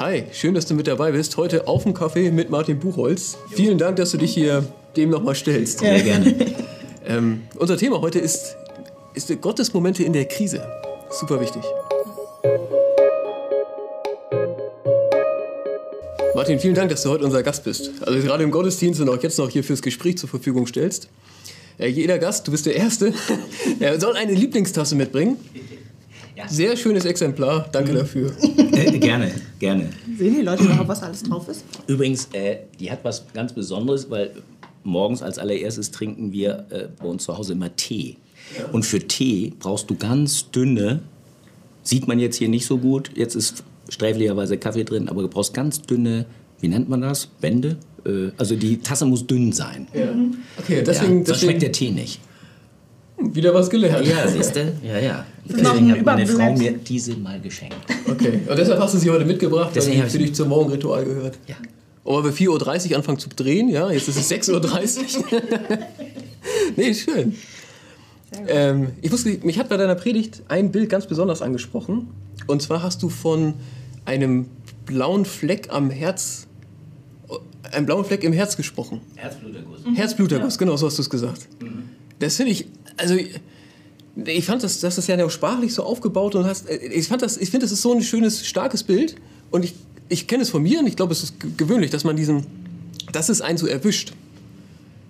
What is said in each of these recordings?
Hi, schön, dass du mit dabei bist. Heute auf dem Kaffee mit Martin Buchholz. Vielen Dank, dass du dich hier dem nochmal stellst. Sehr gerne. Ähm, unser Thema heute ist, ist Gottes Momente in der Krise. Super wichtig. Martin, vielen Dank, dass du heute unser Gast bist. Also gerade im Gottesdienst und auch jetzt noch hier fürs Gespräch zur Verfügung stellst. Äh, jeder Gast, du bist der Erste, er soll eine Lieblingstasse mitbringen. Sehr schönes Exemplar, danke dafür. Äh, gerne, gerne. Sehen die Leute überhaupt, was alles drauf ist? Übrigens, äh, die hat was ganz Besonderes, weil morgens als allererstes trinken wir äh, bei uns zu Hause immer Tee. Und für Tee brauchst du ganz dünne, sieht man jetzt hier nicht so gut, jetzt ist sträflicherweise Kaffee drin, aber du brauchst ganz dünne, wie nennt man das? Bände? Äh, also die Tasse muss dünn sein. Ja. Okay, Ja, deswegen, sonst deswegen schmeckt der Tee nicht. wieder was gelernt. Ja, siehst du? Ja, ja. Deswegen hat meine Frau mir diese mal geschenkt. Okay, und deshalb hast du sie heute mitgebracht, weil Deswegen sie hab ich für sie- dich zum Morgenritual gehört. Ja. Aber wir 4.30 Uhr anfangen zu drehen, ja, jetzt ist es 6.30 Uhr. nee, schön. Ähm, ich wusste, mich hat bei deiner Predigt ein Bild ganz besonders angesprochen. Und zwar hast du von einem blauen Fleck am Herz, einem blauen Fleck im Herz gesprochen. Herzbluterguss. Herzbluterguss, genau so hast du es gesagt. Das finde ich, also ich fand das, das ist ja auch sprachlich so aufgebaut und hast, ich fand das, ich finde, das ist so ein schönes, starkes Bild und ich, ich kenne es von mir und ich glaube, es ist ge- gewöhnlich, dass man diesen, dass es einen so erwischt.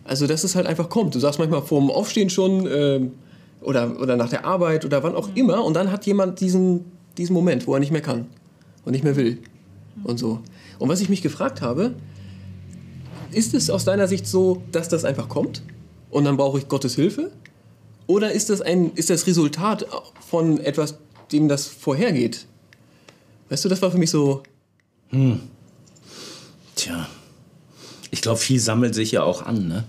Also, dass es halt einfach kommt. Du sagst manchmal vorm Aufstehen schon ähm, oder, oder nach der Arbeit oder wann auch immer und dann hat jemand diesen, diesen Moment, wo er nicht mehr kann und nicht mehr will und so. Und was ich mich gefragt habe, ist es aus deiner Sicht so, dass das einfach kommt und dann brauche ich Gottes Hilfe? Oder ist das, ein, ist das Resultat von etwas, dem das vorhergeht? Weißt du, das war für mich so. Tja, ich glaube, viel sammelt sich ja auch an. Ne?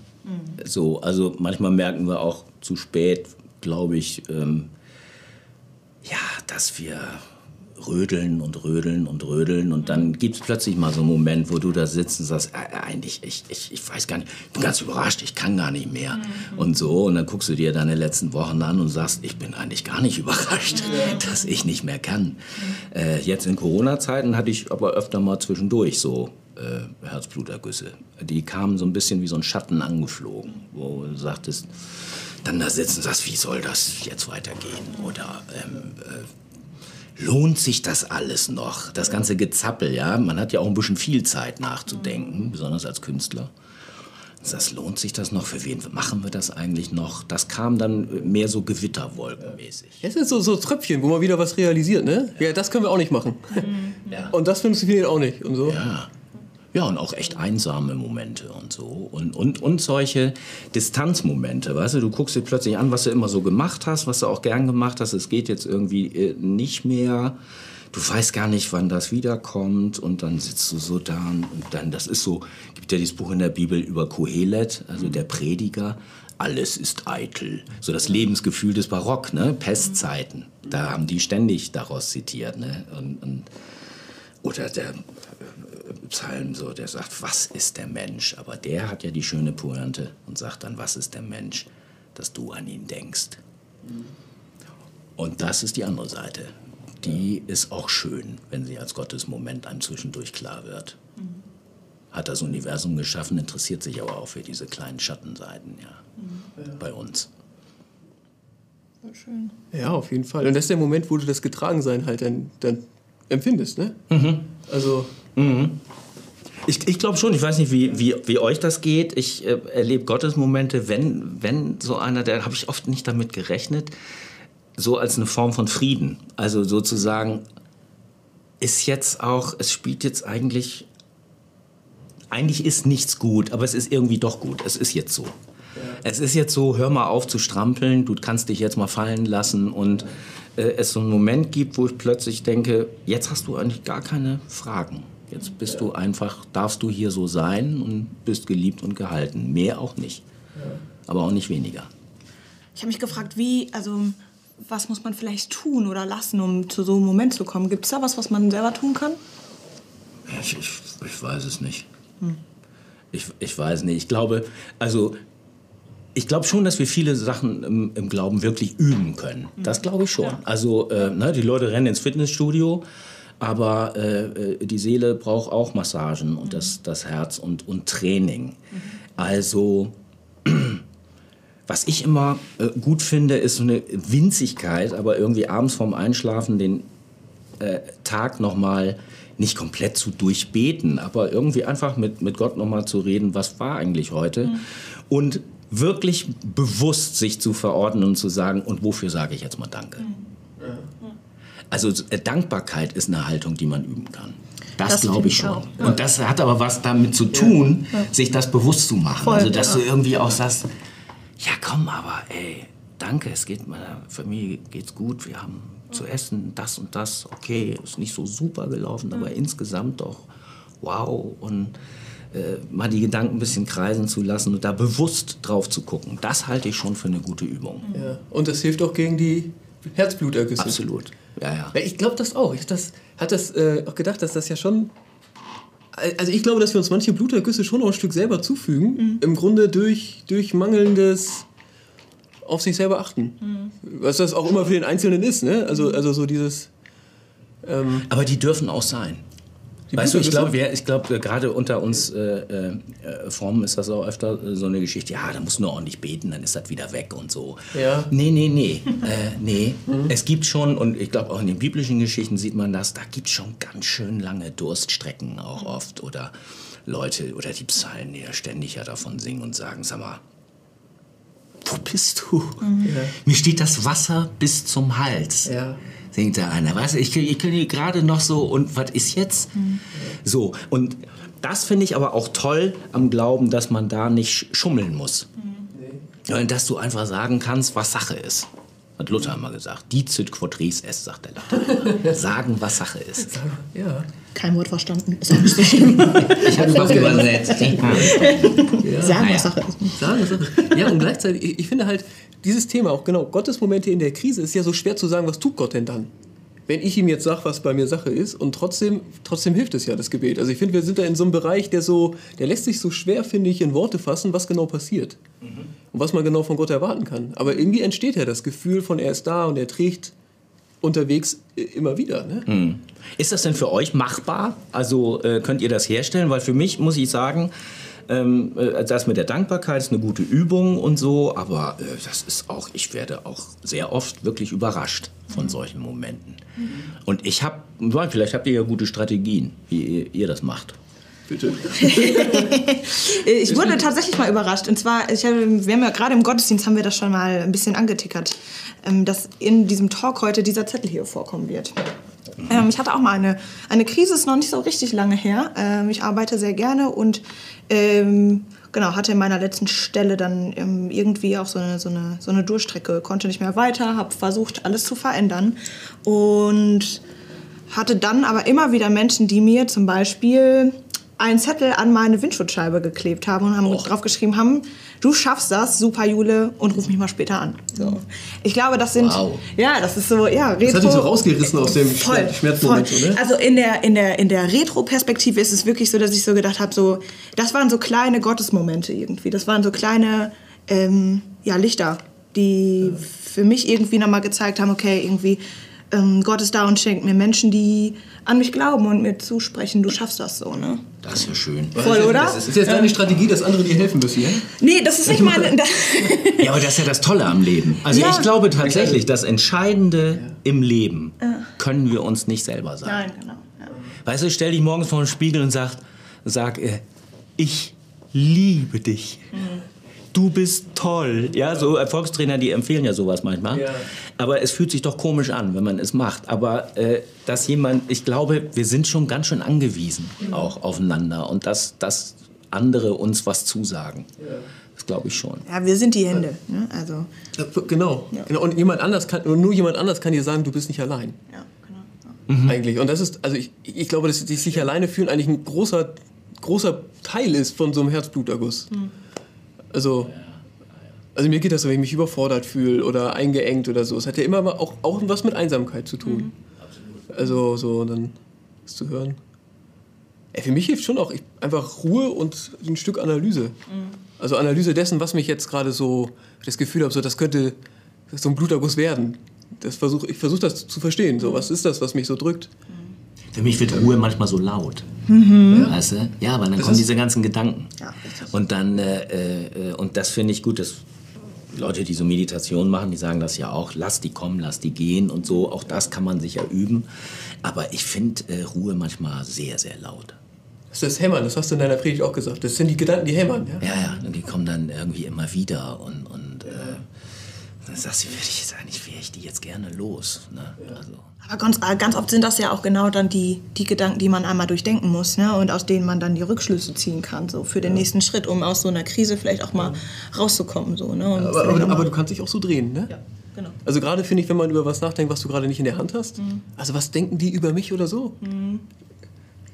So, also manchmal merken wir auch zu spät, glaube ich, ähm, ja, dass wir rödeln und rödeln und rödeln und dann gibt es plötzlich mal so einen Moment, wo du da sitzt und sagst, äh, eigentlich, ich, ich, ich weiß gar nicht, ich bin ganz überrascht, ich kann gar nicht mehr und so und dann guckst du dir deine letzten Wochen an und sagst, ich bin eigentlich gar nicht überrascht, dass ich nicht mehr kann. Äh, jetzt in Corona-Zeiten hatte ich aber öfter mal zwischendurch so äh, Herzblutergüsse. Die kamen so ein bisschen wie so ein Schatten angeflogen, wo du sagtest, dann da sitzen und sagst, wie soll das jetzt weitergehen? Oder ähm, äh, lohnt sich das alles noch? Das ganze Gezappel, ja. Man hat ja auch ein bisschen viel Zeit nachzudenken, besonders als Künstler. Das lohnt sich das noch? Für wen machen wir das eigentlich noch? Das kam dann mehr so gewitterwolkenmäßig. Es sind so, so Tröpfchen, wo man wieder was realisiert, ne? Ja, das können wir auch nicht machen. Ja. Und das funktioniert auch nicht und so. Ja. Ja, und auch echt einsame Momente und so. Und, und, und solche Distanzmomente, weißt du, du guckst dir plötzlich an, was du immer so gemacht hast, was du auch gern gemacht hast. Es geht jetzt irgendwie äh, nicht mehr. Du weißt gar nicht, wann das wiederkommt. Und dann sitzt du so da und dann, das ist so, gibt ja dieses Buch in der Bibel über Kohelet, also der Prediger. Alles ist eitel. So das Lebensgefühl des Barock, ne? Pestzeiten. Da haben die ständig daraus zitiert, ne? Und, und oder der Psalm so, der sagt, was ist der Mensch? Aber der hat ja die schöne Pointe und sagt dann, was ist der Mensch, dass du an ihn denkst. Und das ist die andere Seite. Die ist auch schön, wenn sie als Gottes Moment einem zwischendurch klar wird. Hat das Universum geschaffen, interessiert sich aber auch für diese kleinen Schattenseiten, ja, bei uns. Ja, auf jeden Fall. Und das ist der Moment, wo du das Getragensein halt dann, dann empfindest, ne? Also, Ich, ich glaube schon, ich weiß nicht, wie, wie, wie euch das geht. Ich äh, erlebe Gottesmomente, wenn, wenn so einer, da habe ich oft nicht damit gerechnet, so als eine Form von Frieden. Also sozusagen ist jetzt auch, es spielt jetzt eigentlich, eigentlich ist nichts gut, aber es ist irgendwie doch gut. Es ist jetzt so. Es ist jetzt so, hör mal auf zu strampeln, du kannst dich jetzt mal fallen lassen und äh, es so einen Moment gibt, wo ich plötzlich denke, jetzt hast du eigentlich gar keine Fragen. Jetzt bist du einfach, darfst du hier so sein und bist geliebt und gehalten. Mehr auch nicht. Aber auch nicht weniger. Ich habe mich gefragt, wie, also was muss man vielleicht tun oder lassen, um zu so einem Moment zu kommen? Gibt es da was, was man selber tun kann? Ich, ich, ich weiß es nicht. Ich, ich weiß nicht. Ich glaube, also ich glaube schon, dass wir viele Sachen im, im Glauben wirklich üben können. Das glaube ich schon. Also äh, ne, die Leute rennen ins Fitnessstudio, aber äh, äh, die Seele braucht auch Massagen und das, das Herz und, und Training. Also, was ich immer äh, gut finde, ist so eine Winzigkeit, aber irgendwie abends vorm Einschlafen den äh, Tag nochmal nicht komplett zu durchbeten, aber irgendwie einfach mit, mit Gott nochmal zu reden, was war eigentlich heute? Und wirklich bewusst sich zu verordnen und zu sagen, und wofür sage ich jetzt mal Danke? Also äh, Dankbarkeit ist eine Haltung, die man üben kann. Das, Das glaube ich schon. auch. Und das hat aber was damit zu tun, sich das bewusst zu machen. Voll, also dass ja. du irgendwie auch sagst, ja komm, aber ey, danke, es geht meiner Familie geht's gut, wir haben zu essen, das und das, okay, ist nicht so super gelaufen, aber insgesamt doch wow und äh, mal die Gedanken ein bisschen kreisen zu lassen und da bewusst drauf zu gucken, das halte ich schon für eine gute Übung. Ja. Und das hilft auch gegen die Herzblutergüsse. Absolut. Ja, ja. Ich glaube das auch. Ich das, hat das äh, auch gedacht, dass das ja schon. Also ich glaube, dass wir uns manche Blutergüsse schon auch ein Stück selber zufügen. Im Grunde durch, durch mangelndes auf sich selber achten. Was das auch immer für den Einzelnen ist. Ne? Also, also so dieses. Ähm, Aber die dürfen auch sein. Die weißt du, ich glaube, ich glaube, gerade unter uns äh, äh, äh, Formen ist das auch öfter äh, so eine Geschichte, ja, da musst du nur ordentlich beten, dann ist das wieder weg und so. Ja. Nee, nee, nee. äh, nee. Es gibt schon, und ich glaube auch in den biblischen Geschichten sieht man das, da gibt es schon ganz schön lange Durststrecken auch oft. Oder Leute, oder die Psalmen, die ja ständig ja davon singen und sagen, sag mal, wo bist du? Mir steht das Wasser bis zum Hals Ja. Singt da einer. Weißt du, ich, ich kann hier gerade noch so, und was ist jetzt? So, und das finde ich aber auch toll am Glauben, dass man da nicht sch- schummeln muss. Sondern dass du einfach sagen kannst, was Sache ist. Hat Luther immer gesagt. Dicit quod res est, sagt der Luther. sagen, was Sache ist. ja. Kein Wort verstanden. Ist auch nicht so schlimm. Ich habe was übersetzt. Sagen, Naja. was Sache ist. Sagen, sagen. Ja, und gleichzeitig, ich, finde halt, dieses Thema auch genau, Gottes Momente in der Krise ist ja so schwer zu sagen, was tut Gott denn dann? Wenn ich ihm jetzt sage, was bei mir Sache ist, und trotzdem, trotzdem hilft es ja, das Gebet. Also ich finde, wir sind da in so einem Bereich, der so, der lässt sich so schwer, finde ich, in Worte fassen, was genau passiert. Und was man genau von Gott erwarten kann. Aber irgendwie entsteht ja das Gefühl von, er ist da und er trägt unterwegs äh, immer wieder. Ne? Ist das denn für euch machbar? Also äh, könnt ihr das herstellen? Weil für mich muss ich sagen, ähm, äh, das mit der Dankbarkeit ist eine gute Übung und so, aber äh, das ist auch, ich werde auch sehr oft wirklich überrascht von solchen Momenten. Und ich habe, vielleicht habt ihr ja gute Strategien, wie ihr, ihr das macht. Bitte. Ich wurde tatsächlich mal überrascht. Und zwar, ich habe, wir haben ja gerade im Gottesdienst haben wir das schon mal ein bisschen angetickert, ähm, dass in diesem Talk heute dieser Zettel hier vorkommen wird. Ähm, ich hatte auch mal eine, eine Krise, ist noch nicht so richtig lange her. Ähm, ich arbeite sehr gerne und ähm, genau, hatte in meiner letzten Stelle dann ähm, irgendwie auch so eine, so, eine, so eine Durchstrecke, konnte nicht mehr weiter, habe versucht, alles zu verändern. Und hatte dann aber immer wieder Menschen, die mir zum Beispiel einen Zettel an meine Windschutzscheibe geklebt haben und haben drauf geschrieben haben, du schaffst das, super Jule, und ruf mich mal später an. So. Ich glaube, das sind, Wow. ja, das ist so, ja, Retro. Das hat dich so rausgerissen aus dem voll, Schmerz- Schmerzmoment, voll. ne? Also in der, in der, in der Retro-Perspektive ist es wirklich so, dass ich so gedacht habe, so, das waren so kleine Gottesmomente irgendwie. Das waren so kleine, ähm, ja, Lichter, die für mich irgendwie nochmal gezeigt haben, okay, irgendwie, ähm, Gott ist da und schenkt mir Menschen, die an mich glauben und mir zusprechen, du schaffst das so, ne? Das ist ja schön. Voll, oder? Das ist jetzt deine Strategie, dass andere dir helfen müssen, ja? Nee, das ist nicht meine... Ja, aber das ist ja das Tolle am Leben. Also Ja. ich glaube tatsächlich, das Entscheidende im Leben können wir uns nicht selber sagen. Nein, genau. Ja. Weißt du, stell dich morgens vor den Spiegel und sag, sag äh, ich liebe dich. Du bist toll. Ja, so Erfolgstrainer, die empfehlen ja sowas manchmal. Ja. Aber es fühlt sich doch komisch an, wenn man es macht. Aber äh, dass jemand, ich glaube, wir sind schon ganz schön angewiesen auch aufeinander und dass, dass andere uns was zusagen. Das glaube ich schon. ja, wir sind die Hände. Ne? Also, Ja, Genau. genau. Und jemand anders kann, nur jemand anders kann dir sagen, du bist nicht allein. ja, genau. Ja. Eigentlich. Und das ist, also ich, ich glaube, dass die sich alleine fühlen eigentlich ein großer, großer Teil ist von so einem Herzbluterguss. Also, also mir geht das wenn ich mich überfordert fühle oder eingeengt oder so. Es hat ja immer mal auch, auch was mit Einsamkeit zu tun. Also so dann das zu hören. Ey, für mich hilft schon auch ich, einfach Ruhe und ein Stück Analyse. Also Analyse dessen, was mich jetzt gerade so das Gefühl habe, so das könnte so ein Bluterguss werden. Das versuch, ich versuche das zu verstehen. So, was ist das, was mich so drückt? Für mich wird Ruhe manchmal so laut. Mhm. Weißt du? Ja, weil dann Das kommen diese ganzen Gedanken. Ja, und dann, äh, äh, und das finde ich gut, dass Leute, die so Meditation machen, die sagen das ja auch, lass die kommen, lass die gehen und so. Auch das kann man sicher üben. Aber ich finde äh, Ruhe manchmal sehr, sehr laut. Das ist das Hämmern, das hast du in deiner Predigt auch gesagt. Das sind die Gedanken, die hämmern. Ja? Ja, ja, und die kommen dann irgendwie immer wieder und, und dann sagst du, würde ich jetzt eigentlich, wäre ich die jetzt gerne los. Ne? Also, Aber ganz, äh, ganz oft sind das ja auch genau dann die, die Gedanken, die man einmal durchdenken muss ne? und aus denen man dann die Rückschlüsse ziehen kann, so für den nächsten Schritt, um aus so einer Krise vielleicht auch mal rauszukommen. So, ne? und Aber, aber, aber du kannst dich auch so drehen, ne? ja, genau. Also gerade finde ich, wenn man über was nachdenkt, was du gerade nicht in der Hand hast. Also was denken die über mich oder so?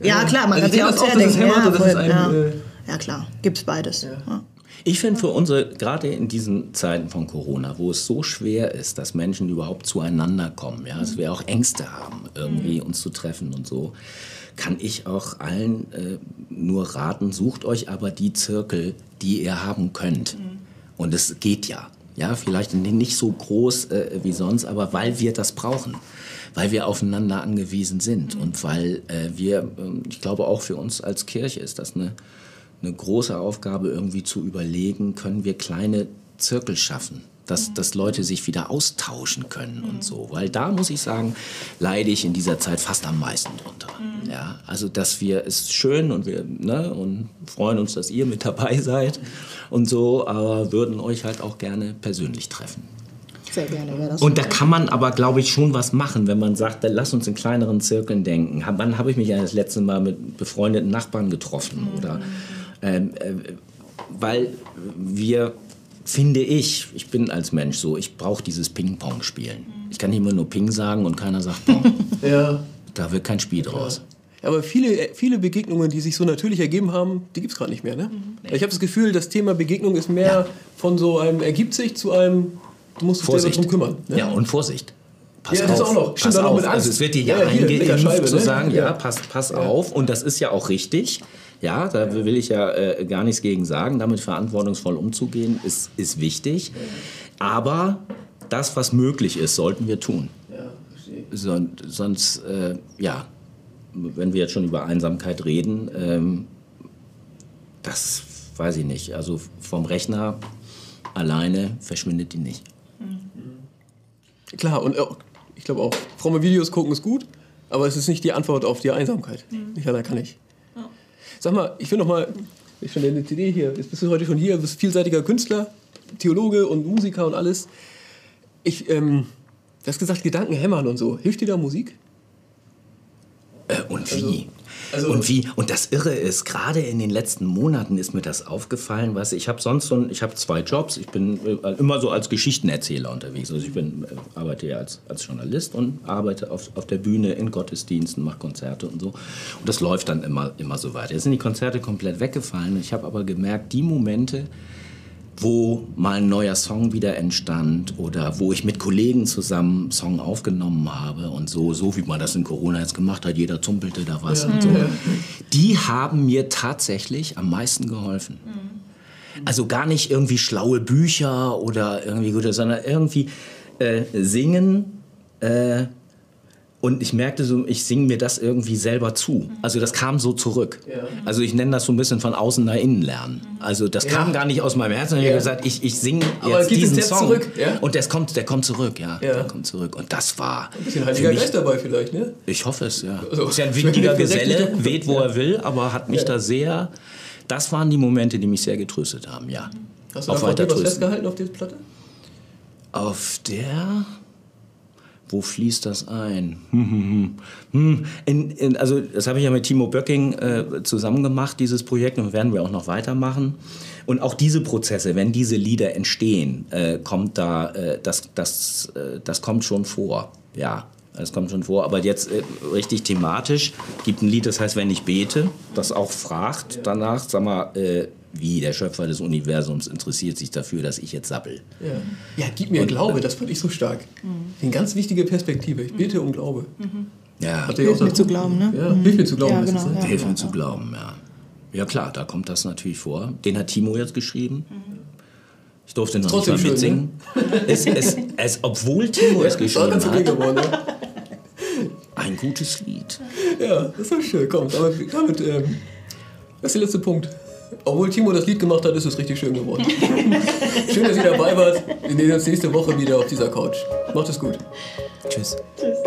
Ja, klar, man Also kann ich sich auch das auch, sehr denken. Ja, es voll, einem, ja. äh, ja, klar, gibt's beides. Ja. Ich finde für unsere, gerade in diesen Zeiten von Corona, wo es so schwer ist, dass Menschen überhaupt zueinander kommen, ja, dass wir auch Ängste haben, irgendwie uns zu treffen und so, kann ich auch allen äh, nur raten, sucht euch aber die Zirkel, die ihr haben könnt. Und es geht ja. Ja, vielleicht nicht so groß äh, wie sonst, aber weil wir das brauchen. Weil wir aufeinander angewiesen sind und weil äh, wir, ähm, ich glaube auch für uns als Kirche ist das eine, eine große Aufgabe, irgendwie zu überlegen, können wir kleine Zirkel schaffen, dass, dass Leute sich wieder austauschen können und so. Weil da muss ich sagen, leide ich in dieser Zeit fast am meisten drunter. Ja, also dass wir, es ist schön und wir ne, und freuen uns, dass ihr mit dabei seid und so, aber würden euch halt auch gerne persönlich treffen. Sehr gerne wäre das. Und da kann man aber, glaube ich, schon was machen, wenn man sagt, dann lass uns in kleineren Zirkeln denken. Wann habe ich mich ja das letzte Mal mit befreundeten Nachbarn getroffen? Oder, ähm, äh, weil wir, finde ich, ich bin als Mensch so, ich brauche dieses Ping-Pong spielen. Ich kann nicht immer nur Ping sagen und keiner sagt Pong. Ja. da wird kein Spiel draus. Ja, aber viele, viele Begegnungen, die sich so natürlich ergeben haben, die gibt es gerade nicht mehr. Ne? Ich habe das Gefühl, das Thema Begegnung ist mehr von so einem ergibt sich zu einem, du musst dich selber Vorsicht. drum kümmern. Ne? Ja, und Vorsicht. Pass Ja, das auf. auch noch. Stimmt, Pass auf. Also es wird dir ja, Ja, eingeimpft Leckerscheibe, zu ne? sagen, ja, Ja. pass, pass auf. Und das ist ja auch richtig. Ja, da will ich ja äh, gar nichts gegen sagen. Damit verantwortungsvoll umzugehen, ist, ist wichtig. Aber das, was möglich ist, sollten wir tun. Son, sonst, äh, ja, wenn wir jetzt schon über Einsamkeit reden, ähm, das weiß ich nicht. Also vom Rechner alleine verschwindet die nicht. Klar, und äh, ich glaube auch, fromme Videos gucken ist gut, aber es ist nicht die Antwort auf die Einsamkeit. Nicht allein kann ich. Sag mal, ich will noch mal, ich finde deine CD hier, jetzt bist du heute schon hier, bist vielseitiger Künstler, Theologe und Musiker und alles. Ich, ähm, du hast gesagt, Gedanken hämmern und so. Hilft dir da Musik? Äh, und wie? also- und wie? Und das Irre ist, gerade in den letzten Monaten ist mir das aufgefallen, was ich habe sonst so, ein, ich habe zwei Jobs. Ich bin äh, immer so als Geschichtenerzähler unterwegs. Also ich bin, äh, arbeite ja als, als Journalist und arbeite auf, auf der Bühne in Gottesdiensten, mache Konzerte und so. Und das läuft dann immer, immer so weiter. Jetzt sind die Konzerte komplett weggefallen. Ich habe aber gemerkt, die Momente, wo mal ein neuer Song wieder entstand oder wo ich mit Kollegen zusammen einen Song aufgenommen habe und so, so wie man das in Corona jetzt gemacht hat, jeder zumpelte da was und so. Die haben mir tatsächlich am meisten geholfen. Also gar nicht irgendwie schlaue Bücher oder irgendwie gute, sondern irgendwie äh, singen. Äh, und ich merkte so, ich singe mir das irgendwie selber zu. Also das kam so zurück. Also ich nenne das so ein bisschen von außen nach innen lernen. Also das kam gar nicht aus meinem Herzen. Ich habe gesagt, ich, ich singe jetzt diesen jetzt Song. zurück, ja? Und das kommt, der kommt zurück, ja. Ja. Der kommt zurück. Und das war Ein bisschen Heiliger mich Geist dabei vielleicht, ne? ich hoffe es, ja. Also, ist ja ein direkt Geselle, weht, wo er will, aber hat mich da sehr. Das waren die Momente, die mich sehr getröstet haben, ja. Hast du Auf weiter was festgehalten auf dieser Platte? Auf der. Wo fließt das ein? Hm, hm, hm. In, in, also, das habe ich ja mit Timo Böcking äh, zusammen gemacht, dieses Projekt, und werden wir auch noch weitermachen. Und auch diese Prozesse, wenn diese Lieder entstehen, äh, kommt da, äh, das, das, äh, das kommt schon vor. Ja, das kommt schon vor. Aber jetzt äh, richtig thematisch gibt ein Lied, das heißt, wenn ich bete, das auch fragt danach, sag mal, äh, wie der Schöpfer des Universums interessiert sich dafür, dass ich jetzt sappel. Ja. ja, gib mir Glaube, das fand ich so stark. Eine ganz wichtige Perspektive. Ich bete um Glaube. Ja. Hat er Hilft auch mir gesagt. zu glauben, ne? Ja, hilf mir zu glauben. Ja, genau, es, ne? ja. Hilf mir zu glauben, ja. Ja klar, da kommt das natürlich vor. Den hat Timo jetzt geschrieben. Ich durfte noch nicht trotzdem mal schön, mitsingen. es, es, es, obwohl Timo es Das war geschrieben ganz okay hat. geworden. Ne? Ein gutes Lied. Ja, das ist schön. Komm, damit, damit ähm, das ist der letzte Punkt. Obwohl Timo das Lied gemacht hat, ist es richtig schön geworden. schön, dass ihr dabei wart. Wir sehen uns nächste Woche wieder auf dieser Couch. Macht es gut. Tschüss. Tschüss.